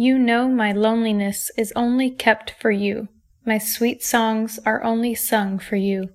You know my loneliness is only kept for you. My sweet songs are only sung for you.